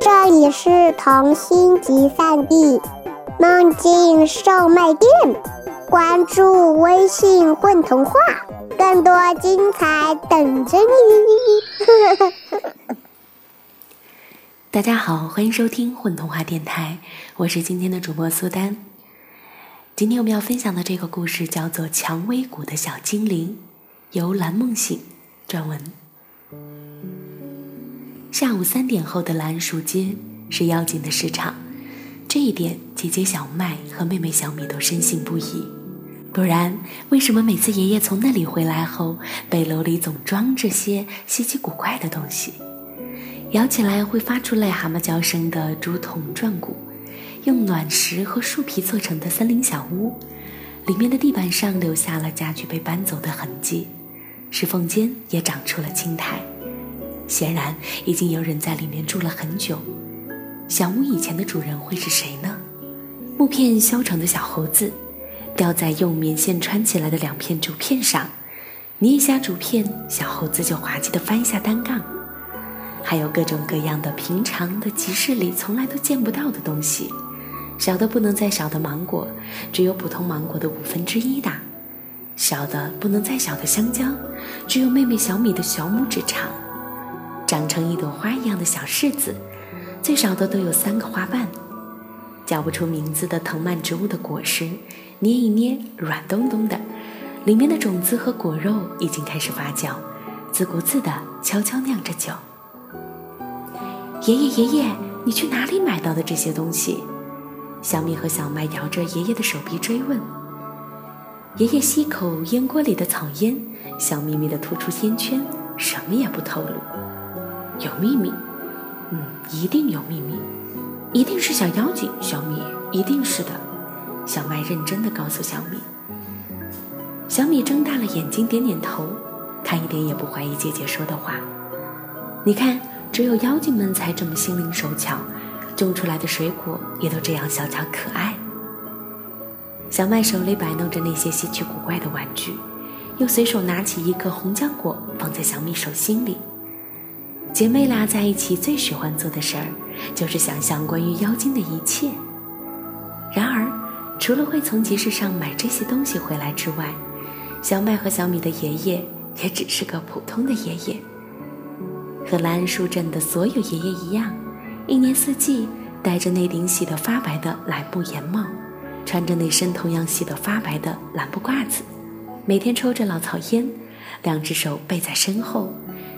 这里是童心集散地，梦境售卖店。关注微信“混童话”，更多精彩等着你。大家好，欢迎收听混童话电台，我是今天的主播苏丹。今天我们要分享的这个故事叫做《蔷薇谷的小精灵》，由蓝梦醒撰文。下午三点后的蓝树街是妖精的市场，这一点姐姐小麦和妹妹小米都深信不疑。不然，为什么每次爷爷从那里回来后，背篓里总装着些稀奇古怪的东西？摇起来会发出癞蛤蟆叫声的竹筒转鼓，用卵石和树皮做成的森林小屋，里面的地板上留下了家具被搬走的痕迹，石缝间也长出了青苔。显然，已经有人在里面住了很久。小屋以前的主人会是谁呢？木片削成的小猴子，吊在用棉线穿起来的两片竹片上，捏一下竹片，小猴子就滑稽地翻一下单杠。还有各种各样的平常的集市里从来都见不到的东西，小的不能再小的芒果，只有普通芒果的五分之一大；小的不能再小的香蕉，只有妹妹小米的小拇指长；长成一朵花一样的小柿子，最少的都有三个花瓣；叫不出名字的藤蔓植物的果实，捏一捏软咚咚的，里面的种子和果肉已经开始发酵，自顾自地悄悄酿着酒。爷爷，爷爷，你去哪里买到的这些东西？小米和小麦摇着爷爷的手臂追问。爷爷吸口烟锅里的草烟，笑眯眯地吐出烟圈，什么也不透露。有秘密？嗯，一定有秘密，一定是小妖精。小米，一定是的。小麦认真的告诉小米。小米睁大了眼睛，点点头，他一点也不怀疑姐姐说的话。你看。只有妖精们才这么心灵手巧，种出来的水果也都这样小巧可爱。小麦手里摆弄着那些稀奇古怪的玩具，又随手拿起一个红浆果放在小米手心里。姐妹俩在一起最喜欢做的事儿，就是想象关于妖精的一切。然而，除了会从集市上买这些东西回来之外，小麦和小米的爷爷也只是个普通的爷爷。和蓝树镇的所有爷爷一样，一年四季戴着那顶洗得发白的蓝布檐帽，穿着那身同样洗得发白的蓝布褂子，每天抽着老草烟，两只手背在身后，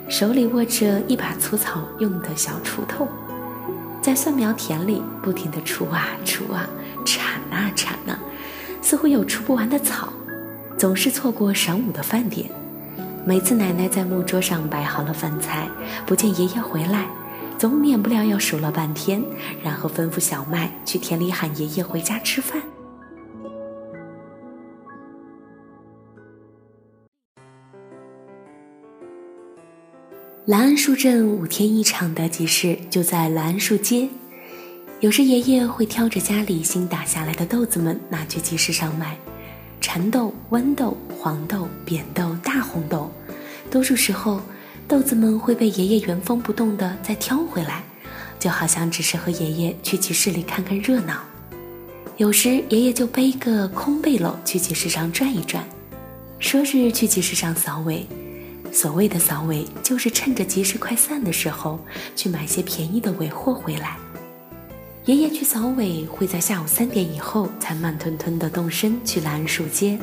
手里握着一把粗草用的小锄头，在蒜苗田里不停地锄啊锄啊，铲啊铲啊，似乎有锄不完的草，总是错过晌午的饭点。每次奶奶在木桌上摆好了饭菜，不见爷爷回来，总免不了要数了半天，然后吩咐小麦去田里喊爷爷回家吃饭。蓝桉树镇五天一场的集市就在蓝桉树街，有时爷爷会挑着家里新打下来的豆子们拿去集市上卖。蚕豆、豌豆、黄豆、扁豆、大红豆，多数时候，豆子们会被爷爷原封不动的再挑回来，就好像只是和爷爷去集市里看看热闹。有时爷爷就背个空背篓去集市上转一转，说是去集市上扫尾。所谓的扫尾，就是趁着集市快散的时候，去买些便宜的尾货回来。爷爷去扫尾，会在下午三点以后才慢吞吞地动身去蓝树街。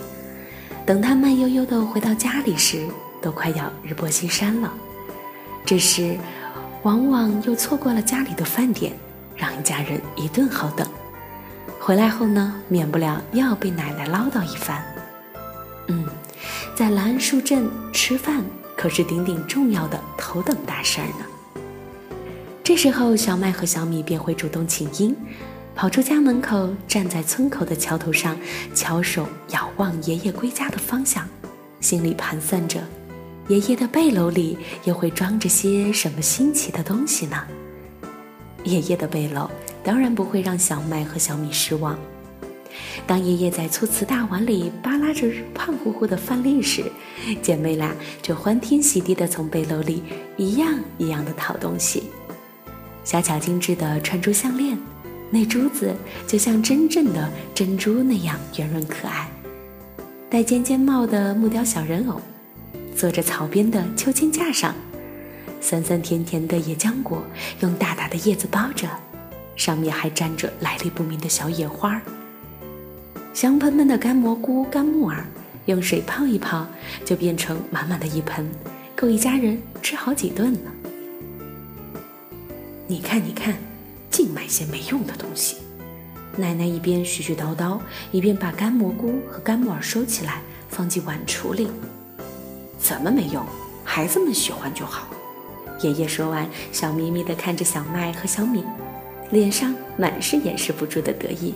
等他慢悠悠地回到家里时，都快要日薄西山了。这时，往往又错过了家里的饭点，让一家人一顿好等。回来后呢，免不了又要被奶奶唠叨一番。嗯，在蓝树镇吃饭可是顶顶重要的头等大事儿呢。这时候，小麦和小米便会主动请缨，跑出家门口，站在村口的桥头上，翘首遥望爷爷归家的方向，心里盘算着：爷爷的背篓里又会装着些什么新奇的东西呢？爷爷的背篓当然不会让小麦和小米失望。当爷爷在粗瓷大碗里扒拉着胖乎乎的饭粒时，姐妹俩就欢天喜地地从背篓里一样一样的讨东西。小巧精致的串珠项链，那珠子就像真正的珍珠那样圆润可爱。戴尖尖帽的木雕小人偶，坐着草编的秋千架上，酸酸甜甜的野浆果用大大的叶子包着，上面还沾着来历不明的小野花儿。香喷喷的干蘑菇、干木耳，用水泡一泡，就变成满满的一盆，够一家人吃好几顿呢。你看，你看，净买些没用的东西。奶奶一边絮絮叨叨，一边把干蘑菇和干木耳收起来，放进碗橱里。怎么没用？孩子们喜欢就好。爷爷说完，笑眯眯地看着小麦和小米，脸上满是掩饰不住的得意。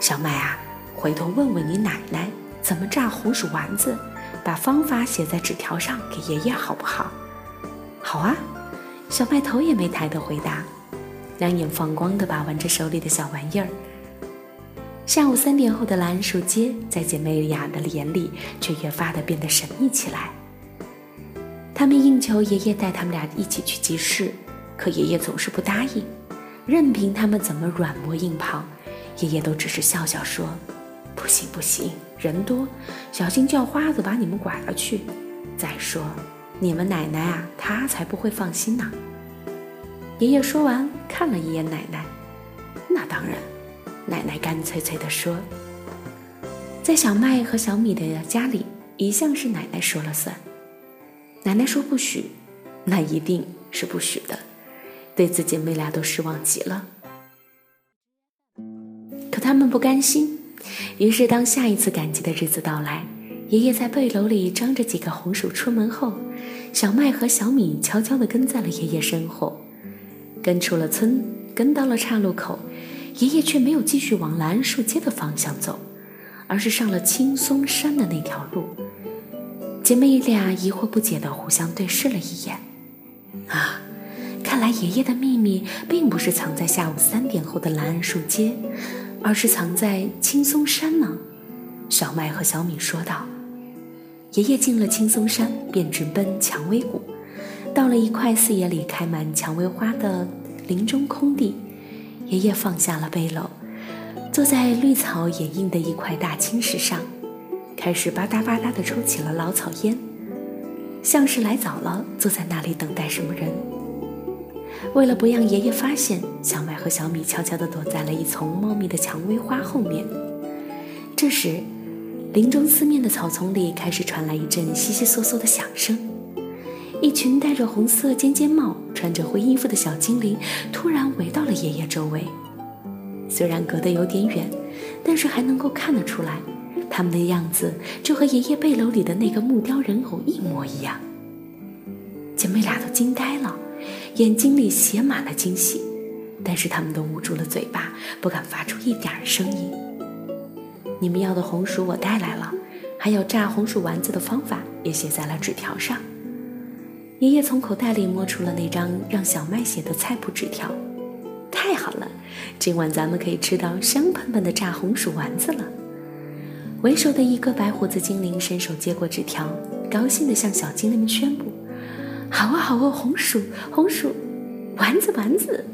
小麦啊，回头问问你奶奶怎么炸红薯丸子，把方法写在纸条上给爷爷好不好？好啊，小麦头也没抬的回答，两眼放光的把玩着手里的小玩意儿。下午三点后的蓝树街，在姐妹俩的眼里却越发的变得神秘起来。他们应求爷爷带他们俩一起去集市，可爷爷总是不答应，任凭他们怎么软磨硬泡。爷爷都只是笑笑说：“不行不行，人多，小心叫花子把你们拐了去。再说，你们奶奶啊，她才不会放心呢。”爷爷说完，看了一眼奶奶，那当然，奶奶干脆脆地说：“在小麦和小米的家里，一向是奶奶说了算。奶奶说不许，那一定是不许的。”对此，姐妹俩都失望极了。可他们不甘心，于是当下一次赶集的日子到来，爷爷在背篓里装着几个红薯出门后，小麦和小米悄悄地跟在了爷爷身后，跟出了村，跟到了岔路口，爷爷却没有继续往蓝树街的方向走，而是上了青松山的那条路。姐妹俩疑惑不解地互相对视了一眼，啊，看来爷爷的秘密并不是藏在下午三点后的蓝树街。而是藏在青松山呢，小麦和小米说道。爷爷进了青松山，便直奔蔷薇谷。到了一块四野里开满蔷薇花的林中空地，爷爷放下了背篓，坐在绿草掩映的一块大青石上，开始吧嗒吧嗒地抽起了老草烟，像是来早了，坐在那里等待什么人。为了不让爷爷发现，小麦和小米悄悄地躲在了一丛茂密的蔷薇花后面。这时，林中四面的草丛里开始传来一阵悉悉嗦嗦的响声。一群戴着红色尖尖帽、穿着灰衣服的小精灵突然围到了爷爷周围。虽然隔得有点远，但是还能够看得出来，他们的样子就和爷爷背篓里的那个木雕人偶一模一样。姐妹俩都惊呆了。眼睛里写满了惊喜，但是他们都捂住了嘴巴，不敢发出一点声音。你们要的红薯我带来了，还有炸红薯丸子的方法也写在了纸条上。爷爷从口袋里摸出了那张让小麦写的菜谱纸条，太好了，今晚咱们可以吃到香喷喷的炸红薯丸子了。为首的一个白胡子精灵伸手接过纸条，高兴地向小精灵们宣布。好啊，好啊，红薯，红薯，丸子，丸子！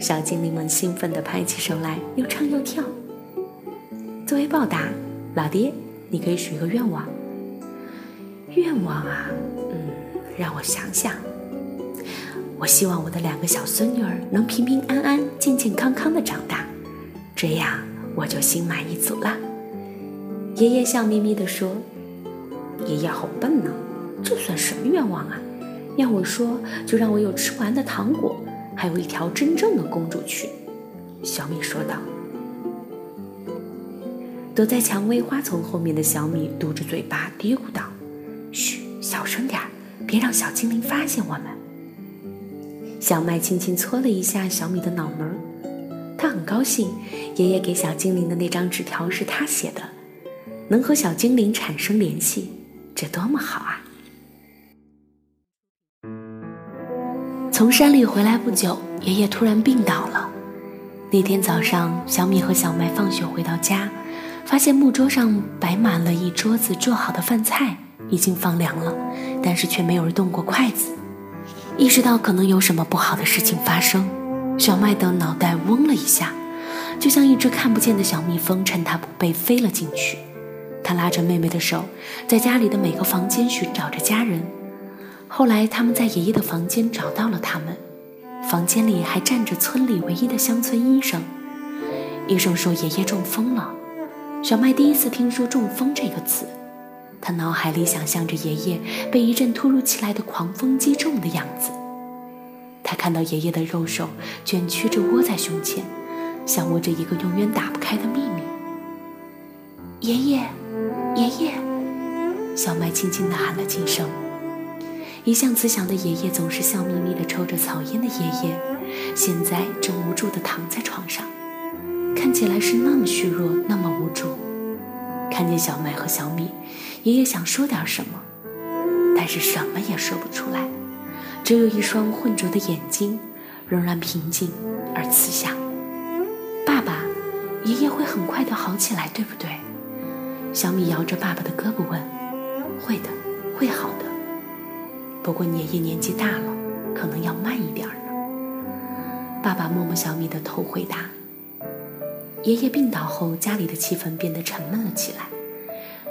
小精灵们兴奋地拍起手来，又唱又跳。作为报答，老爹，你可以许个愿望。愿望啊，嗯，让我想想。我希望我的两个小孙女儿能平平安安、健健康康的长大，这样我就心满意足了。爷爷笑眯眯地说：“爷爷好笨呢，这算什么愿望啊？”要我说，就让我有吃不完的糖果，还有一条真正的公主裙。”小米说道。躲在蔷薇花丛后面的小米嘟着嘴巴嘀咕道：“嘘，小声点儿，别让小精灵发现我们。”小麦轻轻搓了一下小米的脑门儿，他很高兴，爷爷给小精灵的那张纸条是他写的，能和小精灵产生联系，这多么好！从山里回来不久，爷爷突然病倒了。那天早上，小米和小麦放学回到家，发现木桌上摆满了一桌子做好的饭菜，已经放凉了，但是却没有人动过筷子。意识到可能有什么不好的事情发生，小麦的脑袋嗡了一下，就像一只看不见的小蜜蜂趁他不备飞了进去。他拉着妹妹的手，在家里的每个房间寻找着家人。后来他们在爷爷的房间找到了他们，房间里还站着村里唯一的乡村医生。医生说爷爷中风了。小麦第一次听说“中风”这个词。他脑海里想象着爷爷被一阵突如其来的狂风击中的样子。他看到爷爷的右手卷曲着窝在胸前，像握着一个永远打不开的秘密。爷爷，爷爷，小麦轻轻地喊了几声。一向慈祥的爷爷总是笑眯眯的抽着草烟的爷爷，现在正无助地躺在床上，看起来是那么虚弱，那么无助。看见小麦和小米。爷爷想说点什么，但是什么也说不出来，只有一双浑浊的眼睛，仍然平静而慈祥。爸爸，爷爷会很快的好起来，对不对？小米摇着爸爸的胳膊问：“会的，会好的。不过爷爷年纪大了，可能要慢一点了。”爸爸摸摸小米的头，回答：“爷爷病倒后，家里的气氛变得沉闷了起来。”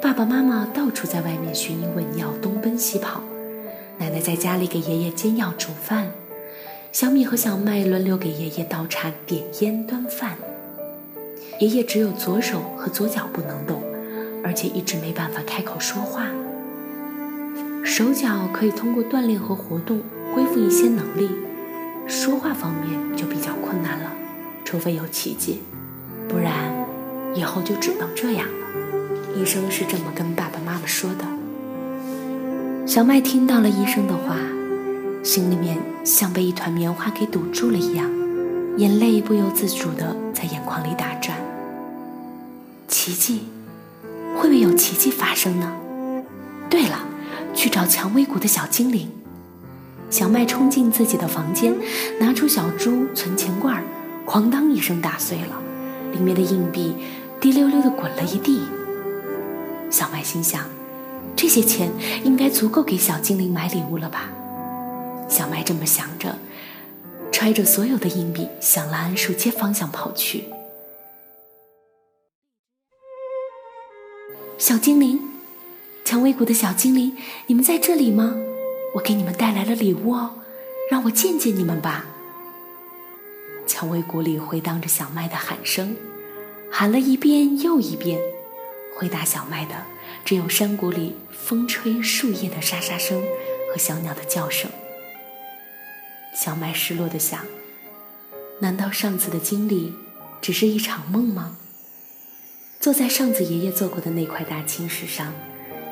爸爸妈妈到处在外面寻医问药，东奔西跑。奶奶在家里给爷爷煎药煮饭，小米和小麦轮流给爷爷倒茶、点烟、端饭。爷爷只有左手和左脚不能动，而且一直没办法开口说话。手脚可以通过锻炼和活动恢复一些能力，说话方面就比较困难了，除非有奇迹，不然以后就只能这样了。医生是这么跟爸爸妈妈说的。小麦听到了医生的话，心里面像被一团棉花给堵住了一样，眼泪不由自主的在眼眶里打转。奇迹，会不会有奇迹发生呢？对了，去找蔷薇谷的小精灵。小麦冲进自己的房间，拿出小猪存钱罐，哐当一声打碎了，里面的硬币滴溜溜的滚了一地。小麦心想：“这些钱应该足够给小精灵买礼物了吧？”小麦这么想着，揣着所有的硬币向蓝桉树街方向跑去。小精灵，蔷薇谷的小精灵，你们在这里吗？我给你们带来了礼物哦，让我见见你们吧。蔷薇谷里回荡着小麦的喊声，喊了一遍又一遍。回答小麦的只有山谷里风吹树叶的沙沙声和小鸟的叫声。小麦失落的想：难道上次的经历只是一场梦吗？坐在上次爷爷坐过的那块大青石上，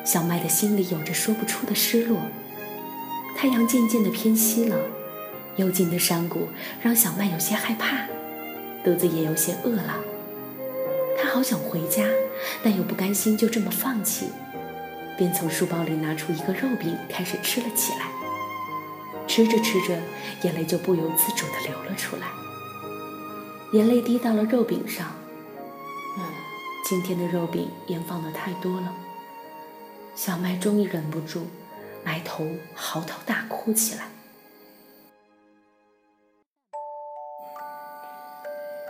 小麦的心里有着说不出的失落。太阳渐渐的偏西了，幽静的山谷让小麦有些害怕，肚子也有些饿了。他好想回家。但又不甘心就这么放弃，便从书包里拿出一个肉饼，开始吃了起来。吃着吃着，眼泪就不由自主地流了出来。眼泪滴到了肉饼上，嗯，今天的肉饼盐放的太多了。小麦终于忍不住，埋头嚎啕大哭起来。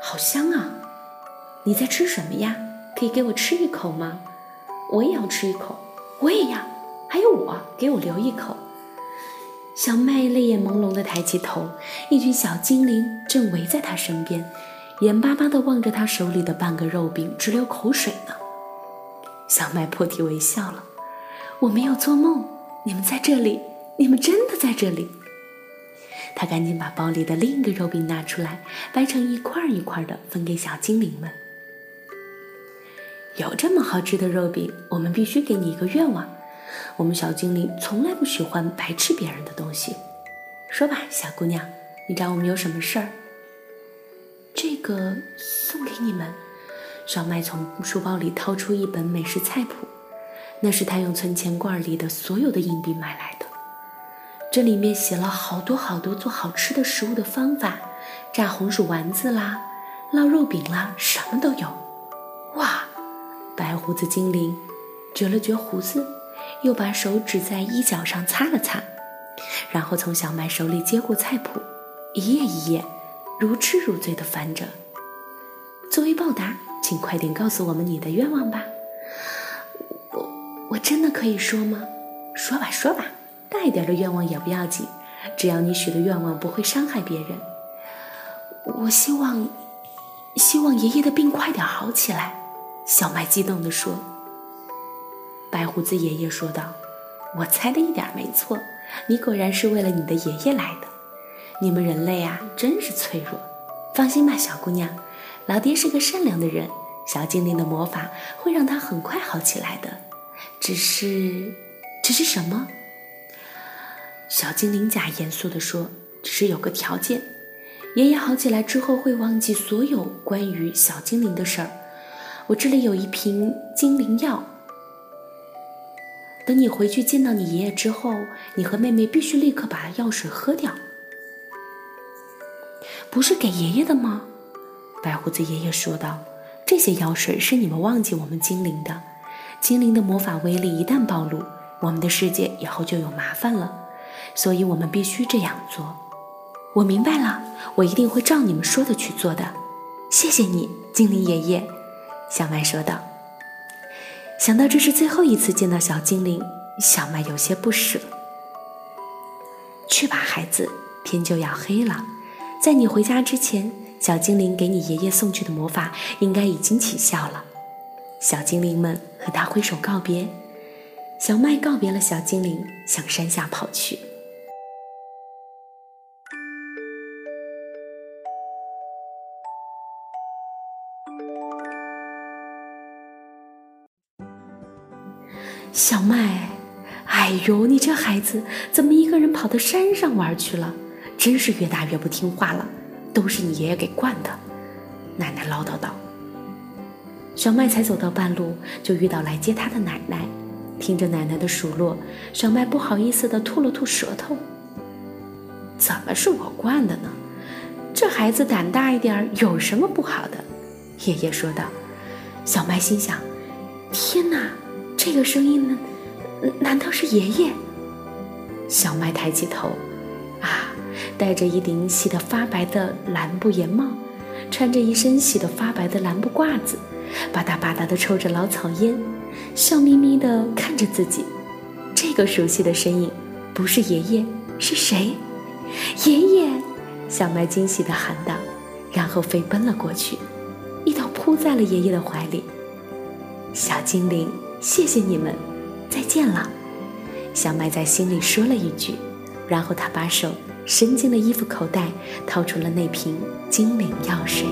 好香啊！你在吃什么呀？可以给我吃一口吗？我也要吃一口，我也要，还有我，给我留一口。小麦泪眼朦胧地抬起头，一群小精灵正围在他身边，眼巴巴地望着他手里的半个肉饼，直流口水呢。小麦破涕为笑了，我没有做梦，你们在这里，你们真的在这里。他赶紧把包里的另一个肉饼拿出来，掰成一块一块的分给小精灵们。有这么好吃的肉饼，我们必须给你一个愿望。我们小精灵从来不喜欢白吃别人的东西。说吧，小姑娘，你找我们有什么事儿？这个送给你们。小麦从书包里掏出一本美食菜谱，那是他用存钱罐里的所有的硬币买来的。这里面写了好多好多做好吃的食物的方法，炸红薯丸子啦，烙肉饼啦，什么都有。哇！白胡子精灵撅了撅胡子，又把手指在衣角上擦了擦，然后从小麦手里接过菜谱，一页一页，如痴如醉地翻着。作为报答，请快点告诉我们你的愿望吧。我真的可以说吗？说吧说吧，大一点的愿望也不要紧，只要你许的愿望不会伤害别人。我希望，希望爷爷的病快点好起来。小麦激动地说。白胡子爷爷说道：“我猜的一点没错，你果然是为了你的爷爷来的。你们人类啊，真是脆弱。放心吧，小姑娘。”老爹是个善良的人，小精灵的魔法会让他很快好起来的。只是，只是什么？小精灵假严肃地说：“只是有个条件，爷爷好起来之后会忘记所有关于小精灵的事儿。我这里有一瓶精灵药，等你回去见到你爷爷之后，你和妹妹必须立刻把药水喝掉。不是给爷爷的吗？”白胡子爷爷说道：“这些药水是你们忘记我们精灵的。精灵的魔法威力一旦暴露，我们的世界以后就有麻烦了。所以我们必须这样做。我明白了，我一定会照你们说的去做的。谢谢你，精灵爷爷。”小麦说道。想到这是最后一次见到小精灵，小麦有些不舍。去吧，孩子，天就要黑了，在你回家之前。小精灵给你爷爷送去的魔法应该已经起效了。小精灵们和他挥手告别，小麦告别了小精灵，向山下跑去。小麦，哎呦，你这孩子怎么一个人跑到山上玩去了？真是越大越不听话了。都是你爷爷给惯的，奶奶唠叨道。小麦才走到半路，就遇到来接他的奶奶。听着奶奶的数落，小麦不好意思地吐了吐舌头。怎么是我惯的呢？这孩子胆大一点有什么不好的？爷爷说道。小麦心想：天哪，这个声音呢？难道是爷爷？小麦抬起头，啊！戴着一顶洗得发白的蓝布檐帽，穿着一身洗得发白的蓝布褂子，吧嗒吧嗒地抽着老草烟，笑眯眯地看着自己。这个熟悉的身影，不是爷爷，是谁？爷爷！小麦惊喜地喊道，然后飞奔了过去，一头扑在了爷爷的怀里。小精灵，谢谢你们，再见了。小麦在心里说了一句，然后他把手。伸进了衣服口袋，掏出了那瓶精灵药水。